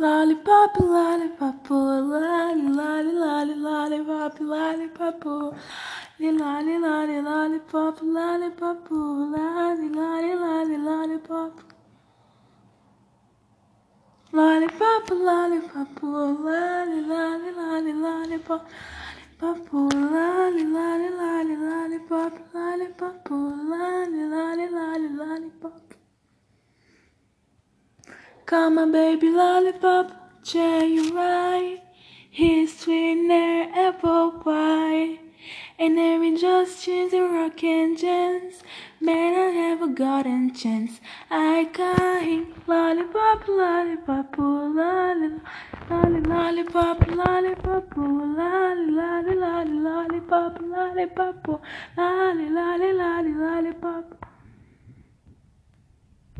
Lollipop, lollipop, lolly, lolly, lolly, lollipop, lollipop, lolly, lolly, lollipop, lollipop, lolly, lolly, lolly, lollipop. Lollipop, lollipop, lolly, lolly, lolly, lollipop. Lollipop, lolly, lolly, lolly, lollipop, lollipop, lolly, lolly, lolly, lollipop. Come on, baby lollipop, share you right. His sweetener apple pie. And every just chance and rock and chance. Man, I got a chance. I him. Lollipop, lollipop, lollipop, lollipop, lolly, lollipop, lollipop, lolly, lolly, lolly.